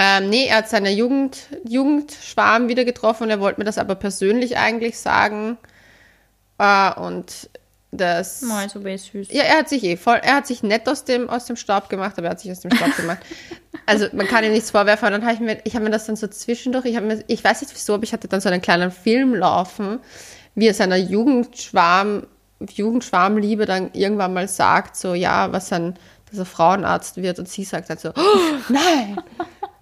ähm, nee, er hat seine Jugend, Jugendschwarm wieder getroffen und er wollte mir das aber persönlich eigentlich sagen. Äh, und das. Mal so süß. Ja, er hat sich eh voll, er hat sich nett aus dem, aus dem Staub gemacht, aber er hat sich aus dem Staub gemacht. Also man kann ihm nichts vorwerfen. Und dann habe ich mir, ich habe mir das dann so zwischendurch, ich habe mir, ich weiß nicht wieso, aber ich hatte dann so einen kleinen Film laufen, wie er seiner Jugendschwarm, Jugendschwarmliebe dann irgendwann mal sagt, so ja, was dann, dass er Frauenarzt wird und sie sagt halt so, oh, nein.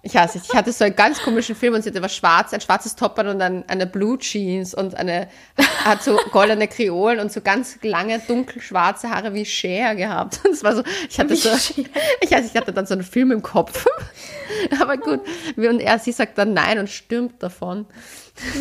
Ich weiß nicht, ich hatte so einen ganz komischen Film und sie hatte was schwarz, ein schwarzes Top und dann eine Blue Jeans und eine, hat so goldene Kreolen und so ganz lange dunkelschwarze Haare wie Cher gehabt. Und es war so, ich hatte Wie so, Cher. ich weiß, ich hatte dann so einen Film im Kopf. Aber gut, und er, sie sagt dann nein und stürmt davon.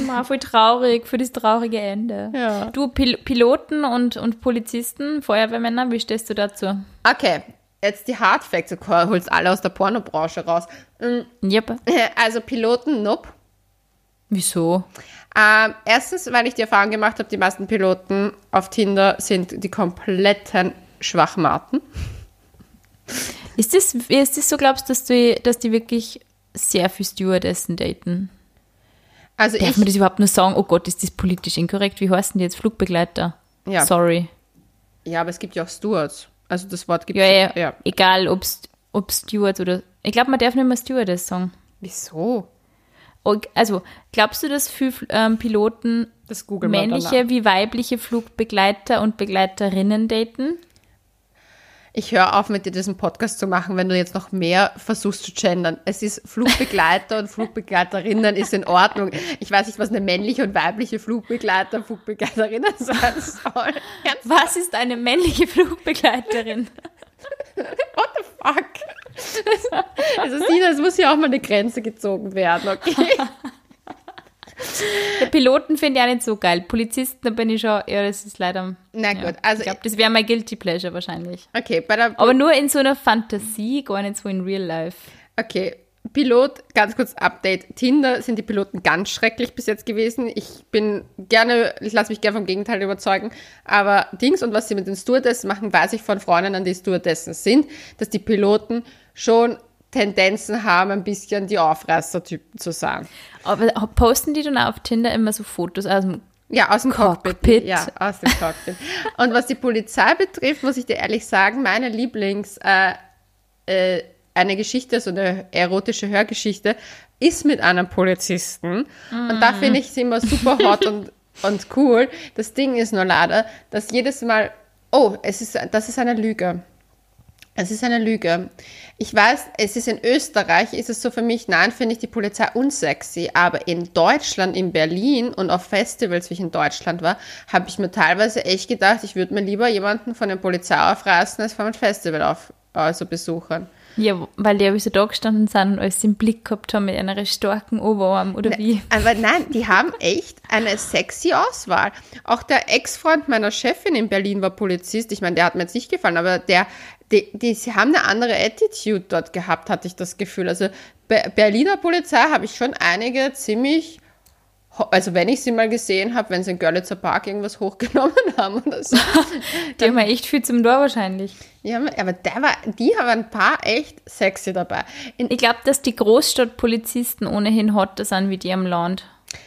Mal voll traurig für das traurige Ende. Ja. Du, Pil Piloten und, und Polizisten, Feuerwehrmänner, wie stehst du dazu? Okay, jetzt die Hard Facts, du holst alle aus der Pornobranche raus. Mm, Yep. Also Piloten, nope. Wieso? Ähm, erstens, weil ich die Erfahrung gemacht habe, die meisten Piloten auf Tinder sind die kompletten Schwachmaten. Ist das, ist das so, glaubst du, dass die, dass die wirklich sehr viel Stewardessen daten? Also Darf ich, man das überhaupt nur sagen? Oh Gott, ist das politisch inkorrekt? Wie heißen die jetzt? Flugbegleiter? Ja. Sorry. ja, aber es gibt ja auch Stewards. Also das Wort gibt Ja, es. ja, egal ob, ob Steward oder. Ich glaube, man darf nicht mehr Stewardess sagen. Wieso? Also, glaubst du, dass viele ähm, Piloten männliche wie weibliche Flugbegleiter und Begleiterinnen daten? Ich höre auf, mit dir diesen Podcast zu machen, wenn du jetzt noch mehr versuchst zu gendern. Es ist Flugbegleiter und Flugbegleiterinnen ist in Ordnung. Ich weiß nicht, was eine männliche und weibliche Flugbegleiter, Flugbegleiterinnen sein soll. Ganz Was ist eine männliche Flugbegleiterin? What the fuck? Also Sina, es muss ja auch mal eine Grenze gezogen werden, okay? Der Piloten finde ich auch nicht so geil. Polizisten, da bin ich schon, ja, das ist leider. Na ja, gut, also ich glaube, das wäre mein Guilty Pleasure wahrscheinlich. okay, bei der Aber nur in so einer Fantasie, gar nicht so in real life. okay, Pilot, ganz kurz Update. Tinder sind die Piloten ganz schrecklich bis jetzt gewesen. Ich bin gerne, ich lasse mich gerne vom Gegenteil überzeugen, aber Dings und was sie mit den Stewardessen machen, weiß ich von Freunden, an die Stewardessen sind, dass die Piloten schon Tendenzen haben, ein bisschen die Aufreißertypen zu sein. Aber posten die dann auf Tinder immer so Fotos aus dem Ja, aus dem Cockpit. Cockpit. Ja, aus dem Cockpit. Und was die Polizei betrifft, muss ich dir ehrlich sagen, meine Lieblings, äh, äh, eine Geschichte, so eine erotische Hörgeschichte, ist mit einem Polizisten. Und da finde ich sie immer super hot und, und cool. Das Ding ist nur leider, dass jedes Mal, oh, es ist, das ist eine Lüge. Es ist eine Lüge. Ich weiß, es ist in Österreich, ist es so für mich, nein, finde ich die Polizei unsexy. Aber in Deutschland, in Berlin und auf Festivals, wie ich in Deutschland war, habe ich mir teilweise echt gedacht, ich würde mir lieber jemanden von der Polizei aufreißen, als von einem Festival auf, also besuchen. Ja, weil die so da gestanden sind und alles im Blick gehabt haben mit einer starken Oberarm oder Ne, wie. Aber nein, die haben echt eine sexy Auswahl. Auch der Ex-Freund meiner Chefin in Berlin war Polizist. Ich meine, der hat mir jetzt nicht gefallen, aber der, die, die, sie haben eine andere Attitude dort gehabt, hatte ich das Gefühl. Also Be Berliner Polizei habe ich schon einige ziemlich, also wenn ich sie mal gesehen habe, wenn sie in Görlitzer Park irgendwas hochgenommen haben oder so. Die haben ja echt viel zum Tor wahrscheinlich. ja, aber der war, die haben ein paar echt sexy dabei. In, Ich glaube, dass die Großstadtpolizisten ohnehin hotter sind wie die am Land.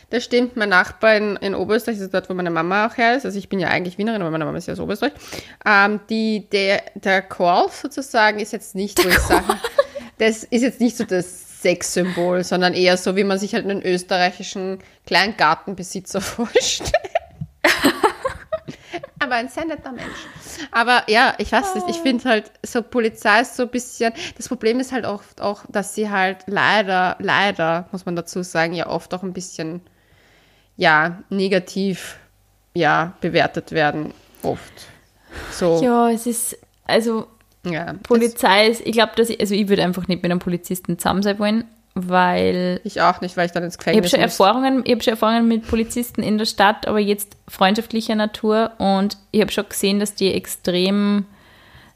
Das stimmt, mein Nachbar in, in Oberösterreich, das ist dort, wo meine Mama auch her ist, also ich bin ja eigentlich Wienerin, aber meine Mama ist ja aus Oberösterreich, ähm, die, der, der Call sozusagen ist jetzt nicht, wo ich sage, das ist jetzt nicht so das Sexsymbol, sondern eher so, wie man sich halt einen österreichischen Kleingartenbesitzer vorstellt. aber ein sehr netter Mensch. Aber ja, ich weiß nicht, ich finde halt, so Polizei ist so ein bisschen, das Problem ist halt oft auch, dass sie halt leider, leider, muss man dazu sagen, ja oft auch ein bisschen, ja, negativ, ja, bewertet werden. Oft. So, Ja, es ist, also ja. Polizei ist, ich glaube, dass ich, also ich würde einfach nicht mit einem Polizisten zusammen sein wollen, weil Ich auch nicht, weil ich dann ins ich habe Gefängnis schon muss. Erfahrungen, ich habe schon Erfahrungen mit Polizisten in der Stadt, aber jetzt freundschaftlicher Natur und ich habe schon gesehen, dass die extrem,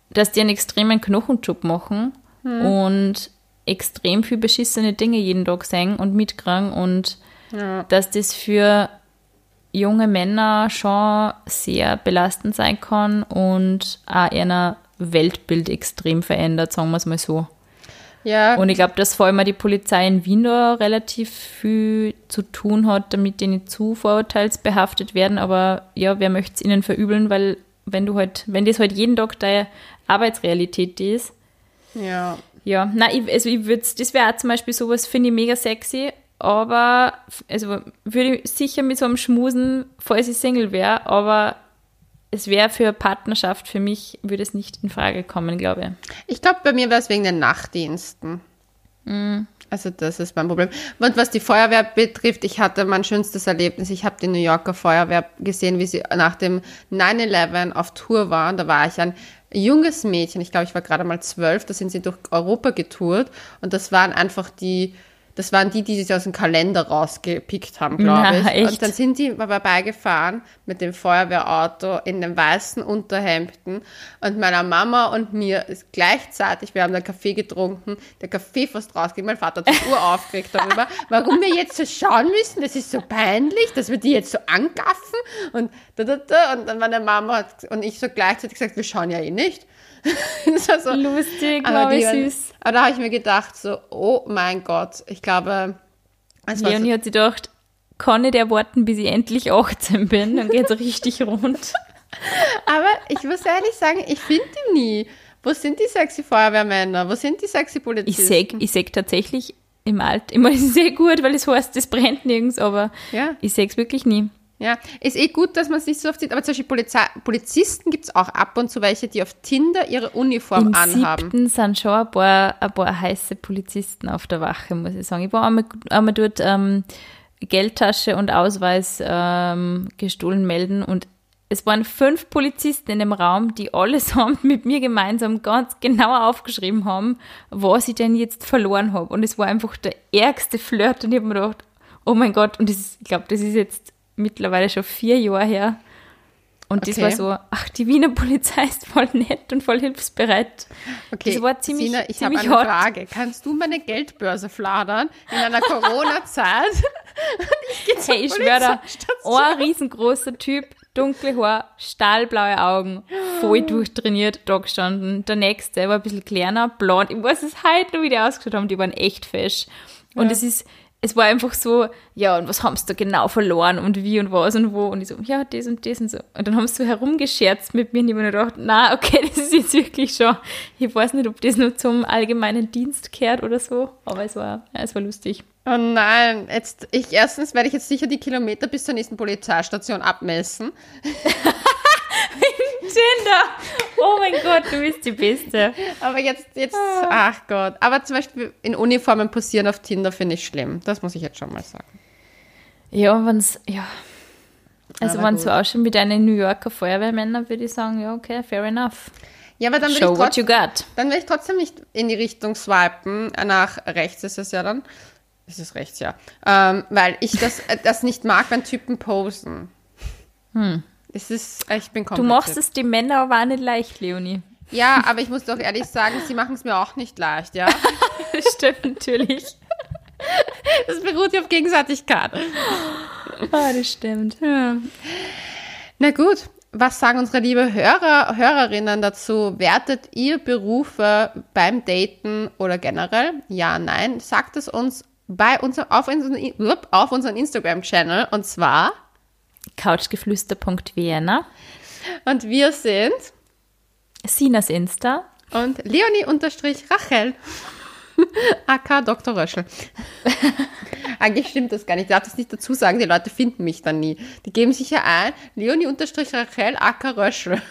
dass die einen extremen Knochenjob machen Hm. und extrem viel beschissene Dinge jeden Tag sehen und mitkriegen und Ja. dass das für junge Männer schon sehr belastend sein kann und auch ihr Weltbild extrem verändert, sagen wir es mal so. Ja, Und ich glaube, dass vor allem die Polizei in Wien da relativ viel zu tun hat, damit die nicht zu vorurteilsbehaftet werden. Aber ja, wer möchte es ihnen verübeln, weil wenn du halt, wenn das halt jeden Tag deine Arbeitsrealität ist, ja. ja, nein, ich, also ich würde das wäre auch zum Beispiel sowas, finde ich mega sexy, aber also würde ich sicher mit so einem Schmusen, falls ich Single wäre, aber es wäre für Partnerschaft für mich, würde es nicht in Frage kommen, glaube ich. Ich glaube, bei mir wäre es wegen den Nachtdiensten. Also das ist mein Problem. Und was die Feuerwehr betrifft, ich hatte mein schönstes Erlebnis. Ich habe die New Yorker Feuerwehr gesehen, wie sie nach dem 9-11 auf Tour waren. Da war ich ein junges Mädchen. Ich glaube, ich war gerade mal zwölf. Da sind sie durch Europa getourt. Und das waren einfach die, das waren die, die sich aus dem Kalender rausgepickt haben, glaube ich. echt? Und dann sind die vorbeigefahren mit dem Feuerwehrauto in den weißen Unterhemden und meiner Mama und mir ist gleichzeitig, wir haben den Kaffee getrunken, der Kaffee fast rausging. Mein Vater hat sich uraufgeregt darüber, warum wir jetzt so schauen müssen, das ist so peinlich, dass wir die jetzt so angaffen und da, da, da. Und dann meine Mama hat, und ich so gleichzeitig gesagt, wir schauen ja eh nicht. das war so, Lustig, aber, die, süß. Aber da habe ich mir gedacht, so, oh mein Gott, ich glaube, es war so, Leonie hat sich gedacht, kann nicht erwarten, bis ich endlich 18 bin, dann geht es richtig rund. Aber ich muss ehrlich sagen, ich finde die nie. Wo sind die sexy Feuerwehrmänner? Wo sind die sexy Ich Polizisten? sag, ich sag tatsächlich im Alter, immer es sehr gut, weil es heißt, das brennt nirgends, aber Ja. ich sag's wirklich nie. Ja, ist eh gut, dass man es nicht so oft sieht, aber zum Beispiel Polizei, Polizisten gibt es auch ab und zu welche, die auf Tinder ihre Uniform Im anhaben. siebten sind schon ein paar, ein paar heiße Polizisten auf der Wache, muss ich sagen. Ich war einmal, einmal dort ähm, Geldtasche und Ausweis ähm, gestohlen melden und es waren fünf Polizisten in dem Raum, die allesamt mit mir gemeinsam ganz genau aufgeschrieben haben, was ich denn jetzt verloren habe. Und es war einfach der ärgste Flirt und ich habe mir gedacht, oh mein Gott, und das ich glaube, das ist jetzt mittlerweile schon vier Jahre her. Und das Okay. war so, ach, die Wiener Polizei ist voll nett und voll hilfsbereit. Okay, Das war ziemlich- Sina, ich habe eine hart. Frage. Kannst du meine Geldbörse fladern in einer Corona-Zeit? Hey, ich schwöre ein riesengroßer Typ, dunkle Haar, stahlblaue Augen, voll durchtrainiert, da gestanden. Der nächste war ein bisschen kleiner, blond. Ich weiß es heute noch, wie die ausgeschaut haben, die waren echt fesch. Und es ist, es war einfach so, ja, und was haben sie da genau verloren und wie und was und wo? Und ich so, ja, das und das und so. Und dann haben sie so herumgescherzt mit mir und ich mir gedacht, na, okay, das ist jetzt wirklich schon, ich weiß nicht, ob das nur zum allgemeinen Dienst kehrt oder so, aber es war, ja, es war lustig. Oh nein, jetzt, ich, erstens werde ich jetzt sicher die Kilometer bis zur nächsten Polizeistation abmessen. Tinder. Oh mein Gott, du bist die Beste. Aber jetzt, jetzt, ach Gott. Aber zum Beispiel in Uniformen posieren auf Tinder finde ich schlimm. Das muss ich jetzt schon mal sagen. Ja, wenn's, ja. Also wenn so gut. ausschauen wie deine New Yorker Feuerwehrmänner, würde ich sagen, ja, okay, fair enough. Ja, aber dann will, Show ich trotzdem, dann will ich trotzdem nicht in die Richtung swipen. Nach rechts ist es ja dann. Ist es rechts, ja. Ähm, weil ich das, äh, das nicht mag, wenn Typen posen. Es ist, ich bin Du kompliziert. machst es die Männer aber auch nicht leicht, Leonie. Ja, aber ich muss doch ehrlich sagen, sie machen es mir auch nicht leicht, ja. Das stimmt natürlich. Das beruht ja auf Gegenseitigkeit. Ah, das stimmt. Na gut, was sagen unsere liebe Hörer, Hörerinnen dazu? Wertet ihr Berufe beim Daten oder generell? Ja, nein. Sagt es uns bei unserem, auf, unseren, auf unseren Instagram-Channel und zwar, Couchgeflüster.vienna, und wir sind Sinas Insta. und Leonie-Rachel. AK Dr. Röschel. Eigentlich stimmt das gar nicht. Ich darf das nicht dazu sagen, die Leute finden mich dann nie. Die geben sich ja ein, Leonie-Rachel, AK Röschel.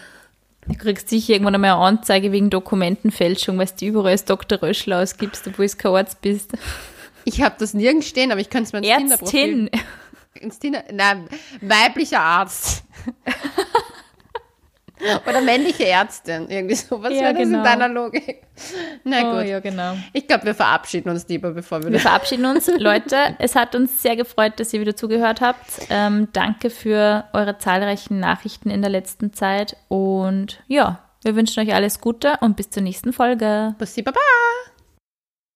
Du kriegst sicher irgendwann einmal eine Anzeige wegen Dokumentenfälschung, weil du überall als Dr. Röschel ausgibst, obwohl du kein Arzt bist. Ich habe das nirgends stehen, aber ich könnte es mir ins Ärztin. ins Tinder, nein, weiblicher Arzt. Oder männliche Ärztin, irgendwie sowas Ja, wäre das genau. in deiner Logik. Na Oh, gut. ja, genau. Ich glaube, wir verabschieden uns lieber, bevor wir Wir verabschieden uns. Leute, es hat uns sehr gefreut, dass ihr wieder zugehört habt. Ähm, danke für eure zahlreichen Nachrichten in der letzten Zeit. Und ja, wir wünschen euch alles Gute und bis zur nächsten Folge. Bussi, baba!